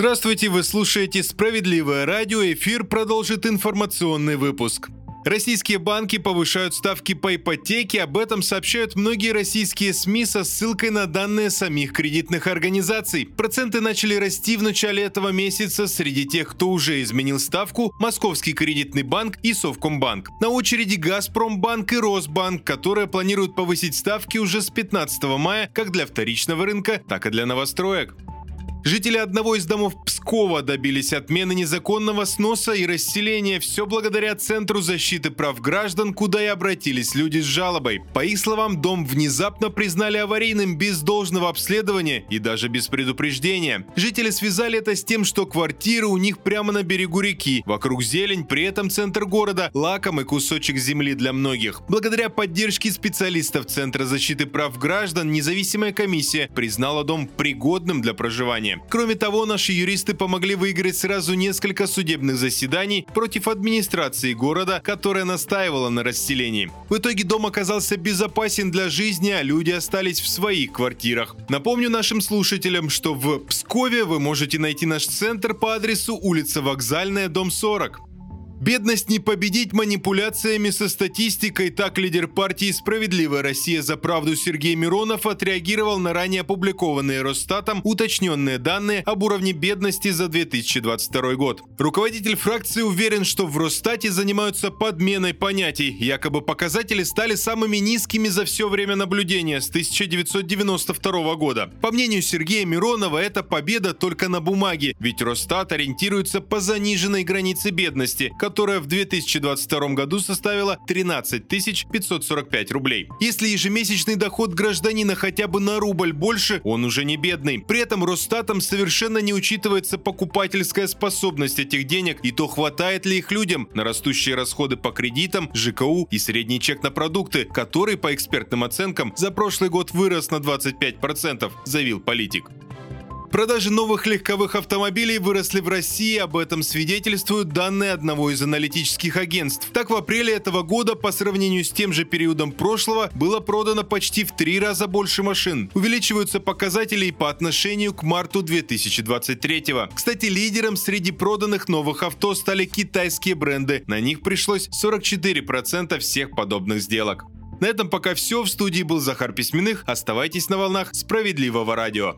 Здравствуйте, вы слушаете «Справедливое радио». Эфир продолжит информационный выпуск. Российские банки повышают ставки по ипотеке, об этом сообщают многие российские СМИ со ссылкой на данные самих кредитных организаций. Проценты начали расти в начале этого месяца среди тех, кто уже изменил ставку, Московский кредитный банк и Совкомбанк. На очереди Газпромбанк и Росбанк, которые планируют повысить ставки уже с 15 мая как для вторичного рынка, так и для новостроек. Жители одного из домов Пскова добились отмены незаконного сноса и расселения все благодаря Центру защиты прав граждан, куда и обратились люди с жалобой. По их словам, дом внезапно признали аварийным без должного обследования и даже без предупреждения. Жители связали это с тем, что квартиры у них прямо на берегу реки, вокруг зелень, при этом центр города – лакомый кусочек земли для многих. Благодаря поддержке специалистов Центра защиты прав граждан независимая комиссия признала дом пригодным для проживания. Кроме того, наши юристы помогли выиграть сразу несколько судебных заседаний против администрации города, которая настаивала на расселении. В итоге дом оказался безопасен для жизни, а люди остались в своих квартирах. Напомню нашим слушателям, что в Пскове вы можете найти наш центр по адресу улица Вокзальная, дом 40. Бедность не победить манипуляциями со статистикой. Так лидер партии «Справедливая Россия за правду» Сергей Миронов отреагировал на ранее опубликованные Росстатом уточненные данные об уровне бедности за 2022 год. Руководитель фракции уверен, что в Росстате занимаются подменой понятий. Якобы показатели стали самыми низкими за все время наблюдения с 1992 года. По мнению Сергея Миронова, это победа только на бумаге, ведь Росстат ориентируется по заниженной границе бедности, которая в 2022 году составила 13 545 рублей. Если ежемесячный доход гражданина хотя бы на рубль больше, он уже не бедный. При этом Росстатом совершенно не учитывается покупательская способность этих денег и то хватает ли их людям на растущие расходы по кредитам, ЖКУ и средний чек на продукты, который, по экспертным оценкам, за прошлый год вырос на 25%, заявил политик. Продажи новых легковых автомобилей выросли в России, об этом свидетельствуют данные одного из аналитических агентств. Так, в апреле этого года по сравнению с тем же периодом прошлого было продано почти в три раза больше машин. Увеличиваются показатели и по отношению к марту 2023. Кстати, лидером среди проданных новых авто стали китайские бренды. На них пришлось 44% всех подобных сделок. На этом пока все. В студии был Захар Письменных. Оставайтесь на волнах справедливого радио.